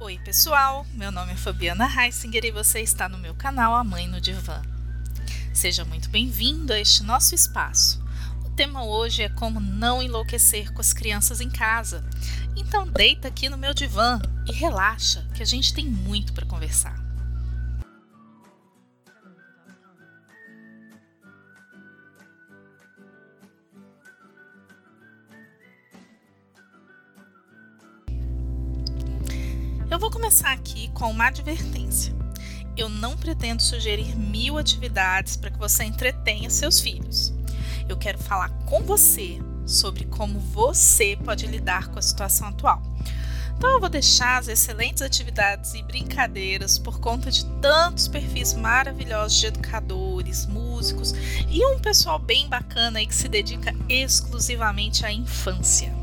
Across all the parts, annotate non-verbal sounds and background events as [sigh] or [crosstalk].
Oi, pessoal. Meu nome é Fabiana Heisinger e você está no meu canal A Mãe no Divã. Seja muito bem-vindo a este nosso espaço. O tema hoje é como não enlouquecer com as crianças em casa. Então, deita aqui no meu divã e relaxa, que a gente tem muito para conversar. Eu vou começar aqui com uma advertência. Eu não pretendo sugerir mil atividades para que você entretenha seus filhos. Eu quero falar com você sobre como você pode lidar com a situação atual. Então eu vou deixar as excelentes atividades e brincadeiras por conta de tantos perfis maravilhosos de educadores, músicos e um pessoal bem bacana aí que se dedica exclusivamente à infância.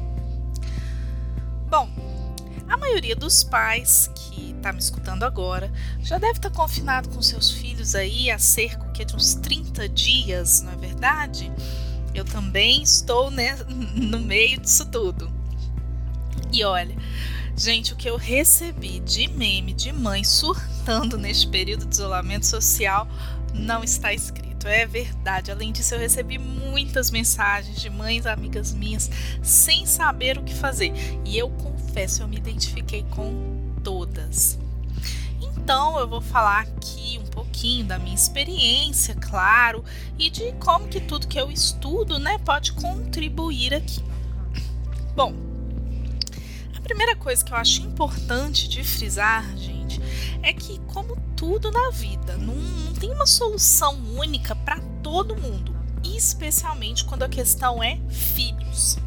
A maioria dos pais que está me escutando agora já deve estar tá confinado com seus filhos aí há cerca de uns 30 dias, não é verdade? Eu também estou né, [laughs] no meio disso tudo. E olha, gente, o que eu recebi de meme de mãe surtando neste período de isolamento social não está escrito é verdade. Além disso, eu recebi muitas mensagens de mães amigas minhas sem saber o que fazer. E eu confesso, eu me identifiquei com todas. Então, eu vou falar aqui um pouquinho da minha experiência, claro, e de como que tudo que eu estudo, né, pode contribuir aqui. Bom, a primeira coisa que eu acho importante de frisar, gente, é que como tudo na vida, não, não tem uma solução única para todo mundo, especialmente quando a questão é filhos.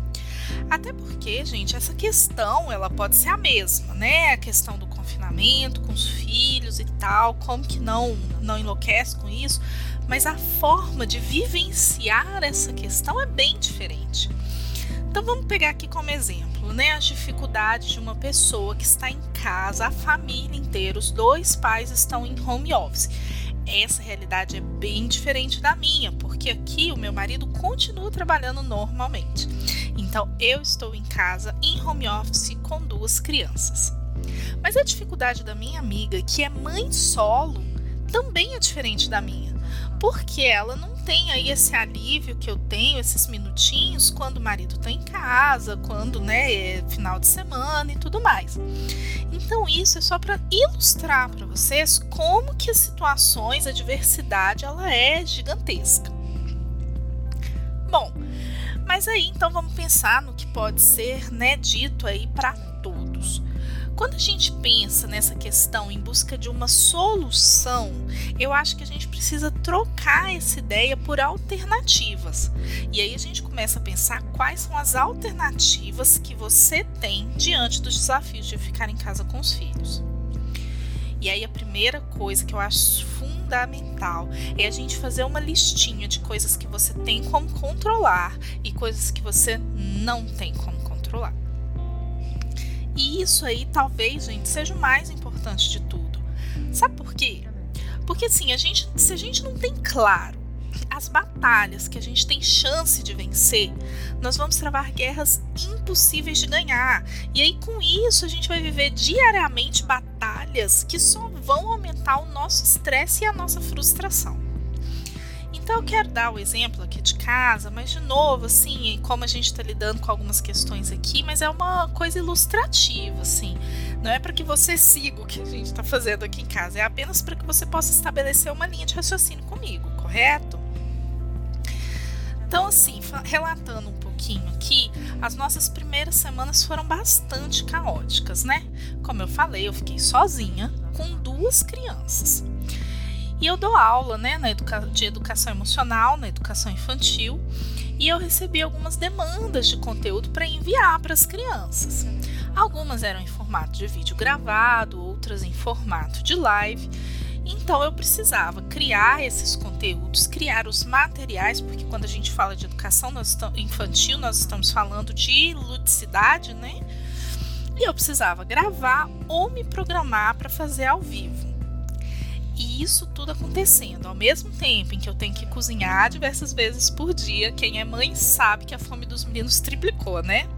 Até porque, gente, essa questão ela pode ser a mesma, né? A questão do confinamento com os filhos e tal, como que não não enlouquece com isso, mas a forma de vivenciar essa questão é bem diferente. Então vamos pegar aqui como exemplo, né, as dificuldades de uma pessoa que está em casa, a família inteira, os dois pais estão em home office. Essa realidade é bem diferente da minha, porque aqui o meu marido continua trabalhando normalmente. Então eu estou em casa em home office com duas crianças. Mas a dificuldade da minha amiga, que é mãe solo, também é diferente da minha, porque ela não tem aí esse alívio que eu tenho, esses minutinhos, quando o marido está em casa, quando né, é final de semana e tudo mais. Então, isso é só para ilustrar para vocês como que as situações, a diversidade, ela é gigantesca. Bom, mas aí então vamos pensar no que pode ser né, dito aí para todos. Quando a gente pensa nessa questão em busca de uma solução, eu acho que a gente precisa trocar essa ideia por alternativas. E aí a gente começa a pensar quais são as alternativas que você tem diante dos desafios de ficar em casa com os filhos. E aí a primeira coisa que eu acho fundamental é a gente fazer uma listinha de coisas que você tem como controlar e coisas que você não tem como controlar. Isso aí talvez, gente, seja o mais importante de tudo. Sabe por quê? Porque assim, a gente, se a gente não tem claro as batalhas que a gente tem chance de vencer, nós vamos travar guerras impossíveis de ganhar. E aí, com isso, a gente vai viver diariamente batalhas que só vão aumentar o nosso estresse e a nossa frustração. Então eu quero dar o exemplo aqui de casa, mas de novo, assim, como a gente está lidando com algumas questões aqui, mas é uma coisa ilustrativa, assim. Não é para que você siga o que a gente está fazendo aqui em casa, é apenas para que você possa estabelecer uma linha de raciocínio comigo, correto? Então, assim, relatando um pouquinho aqui, as nossas primeiras semanas foram bastante caóticas, né? Como eu falei, eu fiquei sozinha com duas crianças. E eu dou aula né, na educa de educação emocional, na educação infantil, e eu recebi algumas demandas de conteúdo para enviar para as crianças. Algumas eram em formato de vídeo gravado, outras em formato de live. Então eu precisava criar esses conteúdos, criar os materiais, porque quando a gente fala de educação infantil, nós estamos falando de ludicidade, né? E eu precisava gravar ou me programar para fazer ao vivo. E isso tudo acontecendo ao mesmo tempo em que eu tenho que cozinhar diversas vezes por dia. Quem é mãe sabe que a fome dos meninos triplicou, né?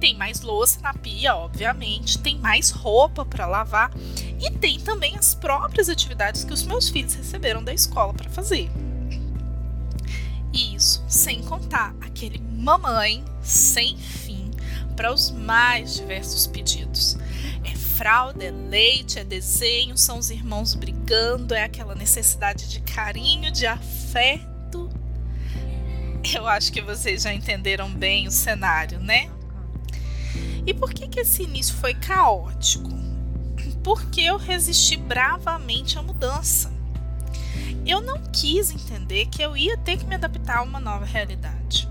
Tem mais louça na pia, obviamente, tem mais roupa para lavar e tem também as próprias atividades que os meus filhos receberam da escola para fazer. Isso sem contar aquele mamãe sem fim para os mais diversos pedidos. Fralda, é leite, é desenho, são os irmãos brigando, é aquela necessidade de carinho, de afeto. Eu acho que vocês já entenderam bem o cenário, né? E por que, que esse início foi caótico? Porque eu resisti bravamente à mudança eu não quis entender que eu ia ter que me adaptar a uma nova realidade.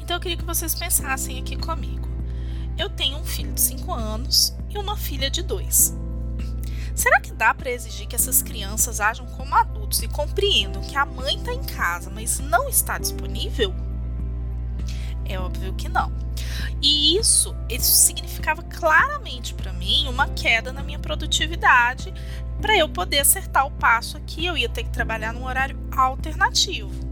Então eu queria que vocês pensassem aqui comigo. Eu tenho um filho de 5 anos e uma filha de 2. Será que dá para exigir que essas crianças ajam como adultos e compreendam que a mãe está em casa, mas não está disponível? É óbvio que não. E isso, isso significava claramente para mim uma queda na minha produtividade para eu poder acertar o passo aqui, eu ia ter que trabalhar num horário alternativo.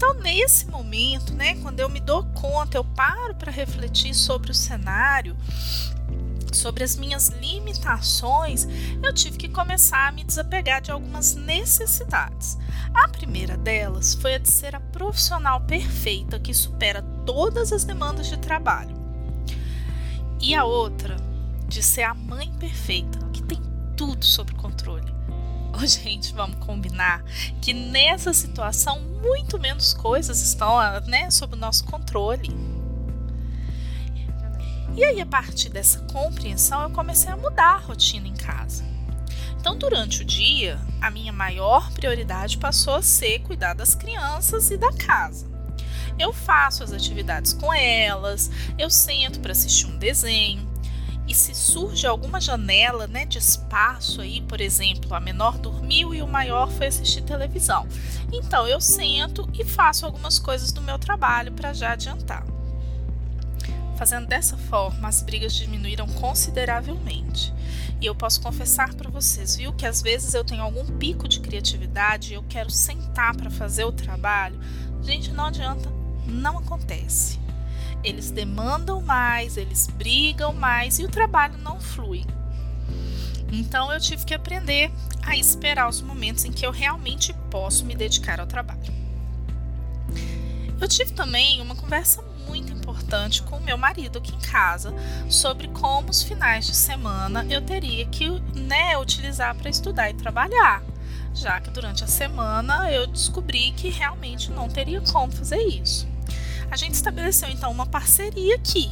Então, nesse momento, né, quando eu me dou conta, eu paro para refletir sobre o cenário, sobre as minhas limitações, eu tive que começar a me desapegar de algumas necessidades. A primeira delas foi a de ser a profissional perfeita que supera todas as demandas de trabalho. E a outra, de ser a mãe perfeita que tem tudo sob controle. [laughs] Gente, vamos combinar que nessa situação muito menos coisas estão né, sob o nosso controle. E aí, a partir dessa compreensão, eu comecei a mudar a rotina em casa. Então, durante o dia, a minha maior prioridade passou a ser cuidar das crianças e da casa. Eu faço as atividades com elas, eu sento para assistir um desenho, e se surge alguma janela né, de espaço aí, por exemplo, a menor dormiu e o maior foi assistir televisão. Então eu sento e faço algumas coisas do meu trabalho para já adiantar. Fazendo dessa forma, as brigas diminuíram consideravelmente. E eu posso confessar para vocês, viu, que às vezes eu tenho algum pico de criatividade e eu quero sentar para fazer o trabalho. Gente, não adianta, não acontece. Eles demandam mais, eles brigam mais e o trabalho não flui. Então eu tive que aprender a esperar os momentos em que eu realmente posso me dedicar ao trabalho. Eu tive também uma conversa muito importante com o meu marido aqui em casa sobre como os finais de semana eu teria que né, utilizar para estudar e trabalhar, já que durante a semana eu descobri que realmente não teria como fazer isso. A gente estabeleceu então uma parceria aqui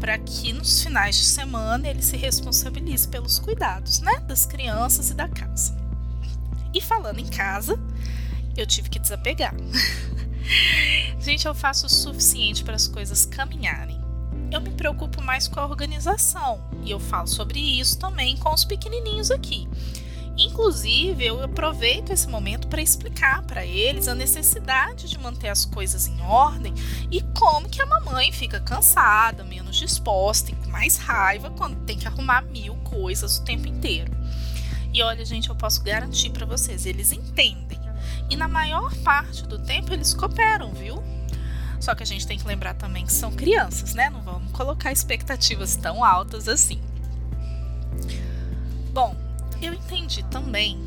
para que nos finais de semana ele se responsabilize pelos cuidados, né, das crianças e da casa. E falando em casa, eu tive que desapegar. [laughs] gente, eu faço o suficiente para as coisas caminharem. Eu me preocupo mais com a organização e eu falo sobre isso também com os pequenininhos aqui. Inclusive, eu aproveito esse momento para explicar para eles a necessidade de manter as coisas em ordem e como que a mamãe fica cansada, menos disposta e com mais raiva quando tem que arrumar mil coisas o tempo inteiro. E olha, gente, eu posso garantir para vocês, eles entendem. E na maior parte do tempo eles cooperam, viu? Só que a gente tem que lembrar também que são crianças, né? Não vamos colocar expectativas tão altas assim. Bom, eu entendi também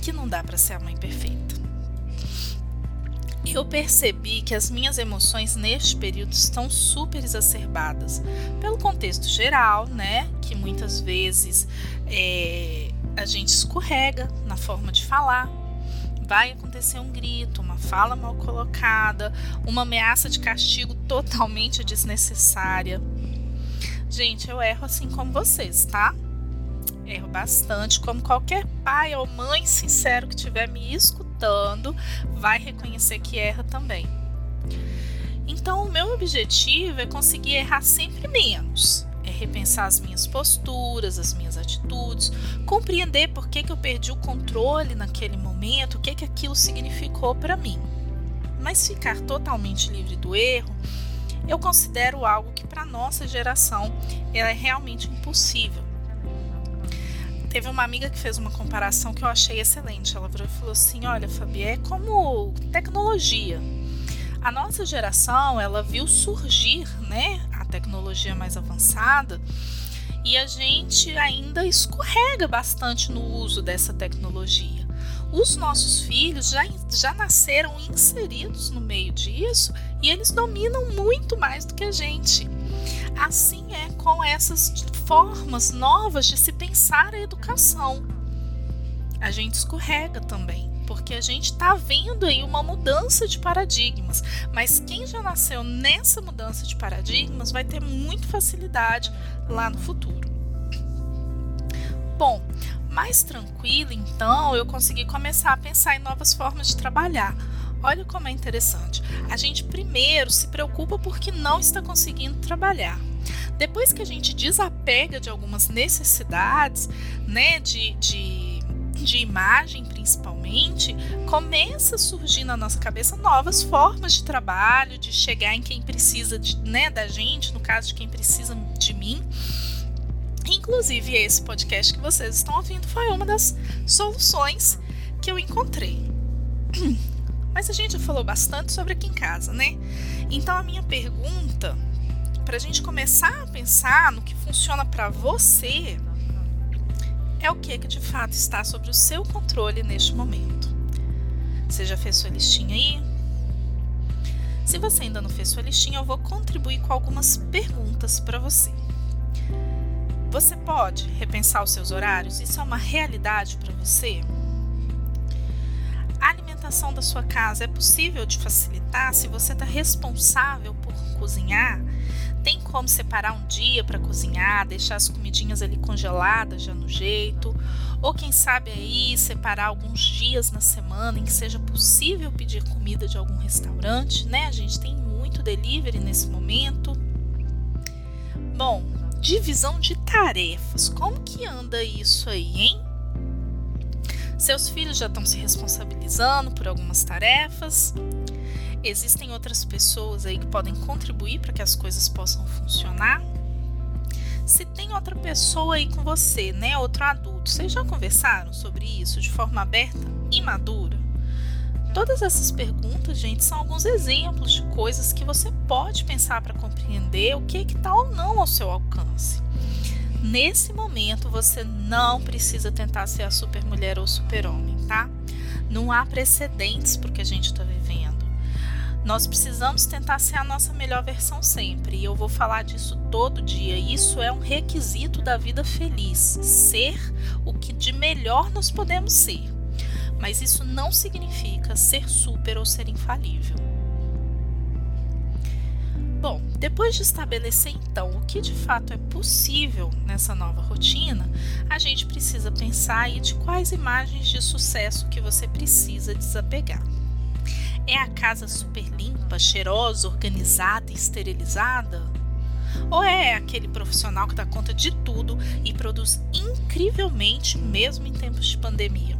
que não dá para ser a mãe perfeita. Eu percebi que as minhas emoções neste período estão super exacerbadas pelo contexto geral, né? Que muitas vezes é, a gente escorrega na forma de falar. Vai acontecer um grito, uma fala mal colocada, uma ameaça de castigo totalmente desnecessária. Gente, eu erro assim como vocês, tá? Erro bastante, como qualquer pai ou mãe sincero que estiver me escutando vai reconhecer que erra também. Então, o meu objetivo é conseguir errar sempre menos. É repensar as minhas posturas, as minhas atitudes, compreender por que, que eu perdi o controle naquele momento, o que, que aquilo significou para mim. Mas ficar totalmente livre do erro, eu considero algo que para nossa geração é realmente impossível. Teve uma amiga que fez uma comparação que eu achei excelente. Ela falou assim: Olha, Fabi, é como tecnologia. A nossa geração, ela viu surgir, né, a tecnologia mais avançada e a gente ainda escorrega bastante no uso dessa tecnologia. Os nossos filhos já, já nasceram inseridos no meio disso e eles dominam muito mais do que a gente. Assim é com essas formas novas de se pensar a educação. A gente escorrega também, porque a gente está vendo aí uma mudança de paradigmas. Mas quem já nasceu nessa mudança de paradigmas vai ter muita facilidade lá no futuro. Bom, mais tranquilo, então, eu consegui começar a pensar em novas formas de trabalhar. Olha como é interessante. A gente primeiro se preocupa porque não está conseguindo trabalhar. Depois que a gente desapega de algumas necessidades, né, de, de, de imagem principalmente, começa a surgir na nossa cabeça novas formas de trabalho, de chegar em quem precisa de, né, da gente, no caso de quem precisa de mim. Inclusive, esse podcast que vocês estão ouvindo foi uma das soluções que eu encontrei. Mas a gente já falou bastante sobre aqui em casa, né? Então a minha pergunta, para a gente começar a pensar no que funciona para você, é o que, que de fato está sobre o seu controle neste momento. Você já fez sua listinha aí? Se você ainda não fez sua listinha, eu vou contribuir com algumas perguntas para você. Você pode repensar os seus horários? Isso é uma realidade para você? A alimentação da sua casa é possível de facilitar se você está responsável por cozinhar? Tem como separar um dia para cozinhar, deixar as comidinhas ali congeladas já no jeito? Ou quem sabe aí separar alguns dias na semana em que seja possível pedir comida de algum restaurante, né? A gente tem muito delivery nesse momento. Bom, divisão de tarefas. Como que anda isso aí, hein? Seus filhos já estão se responsabilizando por algumas tarefas. Existem outras pessoas aí que podem contribuir para que as coisas possam funcionar. Se tem outra pessoa aí com você, né, outro adulto, vocês já conversaram sobre isso de forma aberta e madura? Todas essas perguntas, gente, são alguns exemplos de coisas que você pode pensar para compreender o que é está ou não ao seu alcance. Nesse momento, você não precisa tentar ser a super mulher ou super homem, tá? Não há precedentes para o que a gente está vivendo. Nós precisamos tentar ser a nossa melhor versão sempre, e eu vou falar disso todo dia. Isso é um requisito da vida feliz, ser o que de melhor nós podemos ser mas isso não significa ser super ou ser infalível. Bom, depois de estabelecer então o que de fato é possível nessa nova rotina, a gente precisa pensar aí de quais imagens de sucesso que você precisa desapegar. É a casa super limpa, cheirosa, organizada e esterilizada? Ou é aquele profissional que dá conta de tudo e produz incrivelmente mesmo em tempos de pandemia?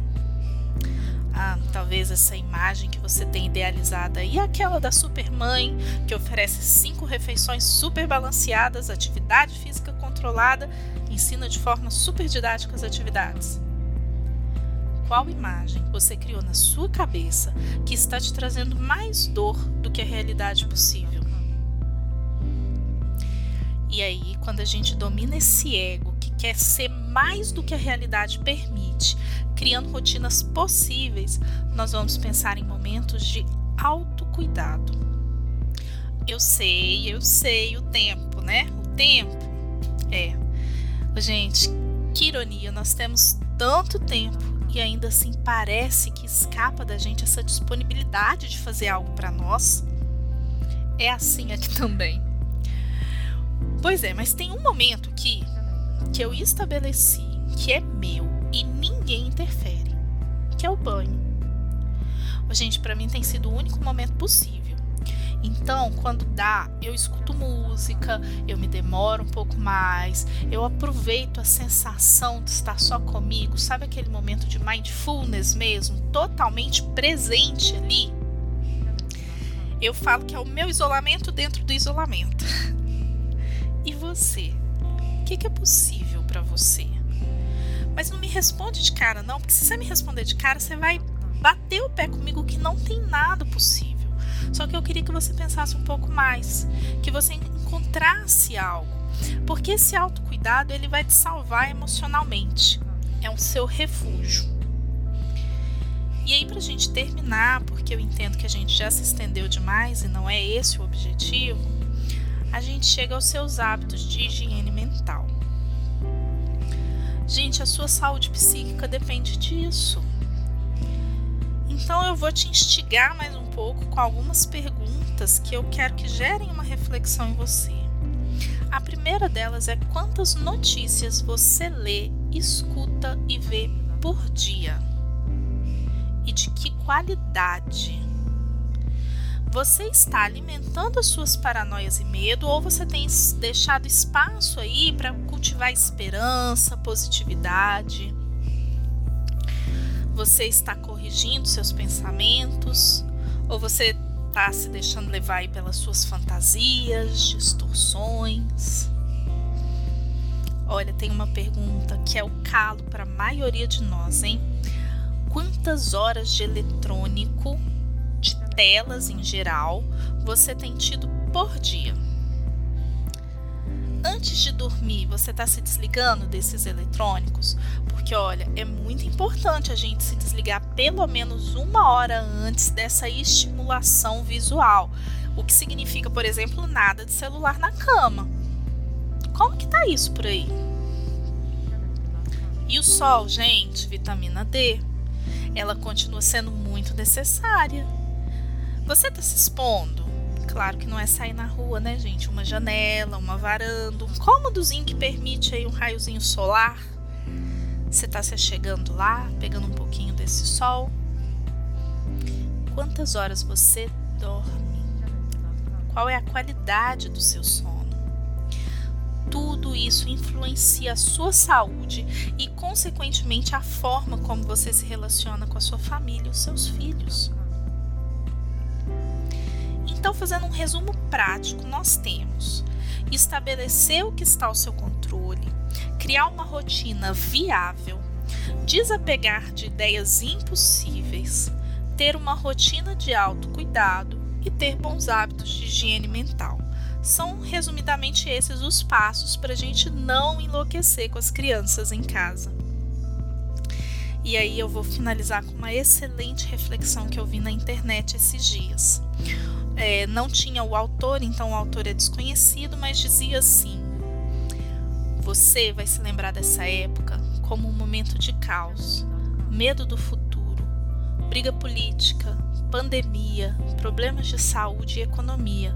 Ah, talvez essa imagem que você tem idealizada e aquela da supermãe que oferece cinco refeições super balanceadas, atividade física controlada, ensina de forma super didática as atividades. Qual imagem você criou na sua cabeça que está te trazendo mais dor do que a realidade possível? E aí, quando a gente domina esse ego que quer ser mais do que a realidade permite, criando rotinas possíveis, nós vamos pensar em momentos de autocuidado. Eu sei, eu sei o tempo, né? O tempo. É. Gente, que ironia, nós temos tanto tempo e ainda assim parece que escapa da gente essa disponibilidade de fazer algo para nós. É assim aqui [laughs] também. Pois é, mas tem um momento que que eu estabeleci que é meu e ninguém interfere, que é o banho. Gente, para mim tem sido o único momento possível. Então, quando dá, eu escuto música, eu me demoro um pouco mais, eu aproveito a sensação de estar só comigo, sabe aquele momento de mindfulness mesmo, totalmente presente ali? Eu falo que é o meu isolamento dentro do isolamento. [laughs] E você? O que é possível para você? Mas não me responde de cara, não, porque se você me responder de cara, você vai bater o pé comigo que não tem nada possível. Só que eu queria que você pensasse um pouco mais, que você encontrasse algo, porque esse autocuidado ele vai te salvar emocionalmente. É o seu refúgio. E aí, para a gente terminar, porque eu entendo que a gente já se estendeu demais e não é esse o objetivo, a gente chega aos seus hábitos de higiene mental. Gente, a sua saúde psíquica depende disso. Então eu vou te instigar mais um pouco com algumas perguntas que eu quero que gerem uma reflexão em você. A primeira delas é quantas notícias você lê, escuta e vê por dia? E de que qualidade? Você está alimentando as suas paranoias e medo ou você tem deixado espaço aí para cultivar esperança, positividade? Você está corrigindo seus pensamentos ou você está se deixando levar pelas suas fantasias, distorções? Olha, tem uma pergunta que é o calo para a maioria de nós, hein? Quantas horas de eletrônico, de telas em geral, você tem tido por dia? Antes de dormir, você está se desligando desses eletrônicos? Porque, olha, é muito importante a gente se desligar pelo menos uma hora antes dessa estimulação visual. O que significa, por exemplo, nada de celular na cama. Como que tá isso por aí? E o sol, gente, vitamina D, ela continua sendo muito necessária. Você está se expondo? Claro que não é sair na rua, né, gente? Uma janela, uma varanda, um cômodozinho que permite aí um raiozinho solar. Você está se chegando lá, pegando um pouquinho desse sol. Quantas horas você dorme? Qual é a qualidade do seu sono? tudo isso influencia a sua saúde e, consequentemente, a forma como você se relaciona com a sua família e os seus filhos. Então, fazendo um resumo prático, nós temos estabelecer o que está ao seu controle, criar uma rotina viável, desapegar de ideias impossíveis, ter uma rotina de autocuidado e ter bons hábitos de higiene mental. São resumidamente esses os passos para a gente não enlouquecer com as crianças em casa. E aí eu vou finalizar com uma excelente reflexão que eu vi na internet esses dias. É, não tinha o autor, então o autor é desconhecido, mas dizia assim: Você vai se lembrar dessa época como um momento de caos, medo do futuro, briga política, pandemia, problemas de saúde e economia.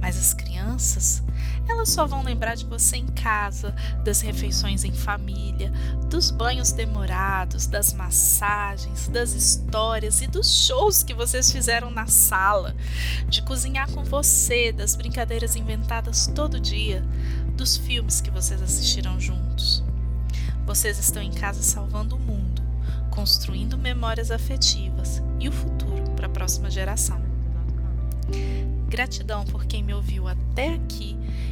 Mas as crianças, elas só vão lembrar de você em casa, das refeições em família, dos banhos demorados, das massagens, das histórias e dos shows que vocês fizeram na sala, de cozinhar com você, das brincadeiras inventadas todo dia, dos filmes que vocês assistiram juntos. Vocês estão em casa salvando o mundo, construindo memórias afetivas e o futuro para a próxima geração. Gratidão por quem me ouviu até aqui